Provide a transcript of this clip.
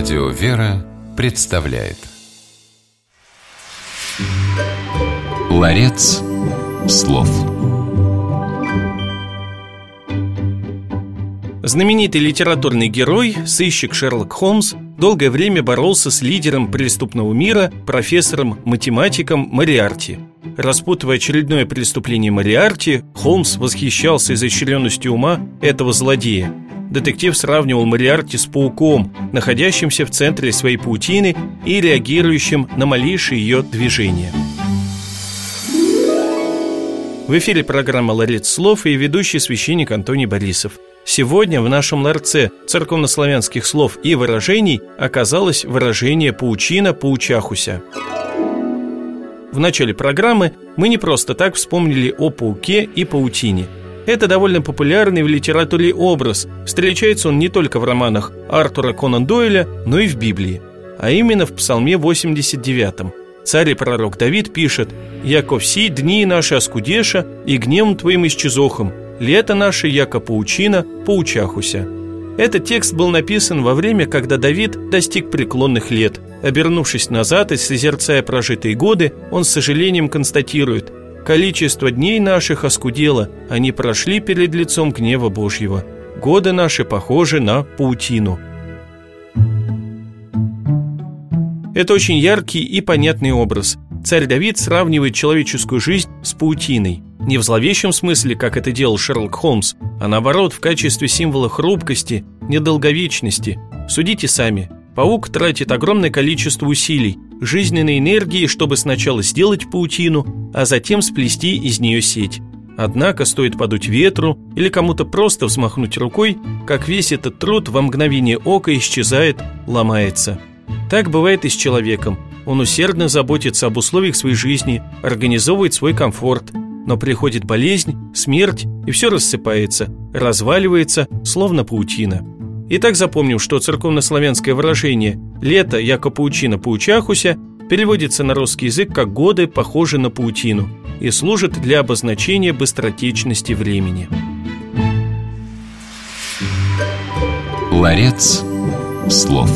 Радио «Вера» представляет. Ларец слов. Знаменитый литературный герой, сыщик Шерлок Холмс, долгое время боролся с лидером преступного мира, профессором-математиком Мариарти. Распутывая очередное преступление Мариарти, Холмс восхищался изощренностью ума этого злодея – детектив сравнивал Мариарти с пауком, находящимся в центре своей паутины и реагирующим на малейшие ее движения. В эфире программа «Ларец слов» и ведущий священник Антоний Борисов. Сегодня в нашем ларце церковнославянских слов и выражений оказалось выражение «паучина паучахуся». В начале программы мы не просто так вспомнили о пауке и паутине – это довольно популярный в литературе образ. Встречается он не только в романах Артура Конан Дойля, но и в Библии. А именно в Псалме 89. Царь и пророк Давид пишет «Яко все дни наши оскудеша, и гневом твоим исчезохом, лето наше, яко паучина, паучахуся». Этот текст был написан во время, когда Давид достиг преклонных лет. Обернувшись назад и созерцая прожитые годы, он с сожалением констатирует – Количество дней наших оскудело, они прошли перед лицом гнева Божьего. Годы наши похожи на паутину. Это очень яркий и понятный образ. Царь Давид сравнивает человеческую жизнь с паутиной. Не в зловещем смысле, как это делал Шерлок Холмс, а наоборот, в качестве символа хрупкости, недолговечности. Судите сами. Паук тратит огромное количество усилий, жизненной энергии, чтобы сначала сделать паутину, а затем сплести из нее сеть. Однако стоит подуть ветру или кому-то просто взмахнуть рукой, как весь этот труд во мгновение ока исчезает, ломается. Так бывает и с человеком. Он усердно заботится об условиях своей жизни, организовывает свой комфорт, но приходит болезнь, смерть, и все рассыпается, разваливается, словно паутина. Итак, запомним, что церковнославянское выражение «лето, яко паучина паучахуся» переводится на русский язык как «годы, похожи на паутину» и служит для обозначения быстротечности времени. Ларец слов.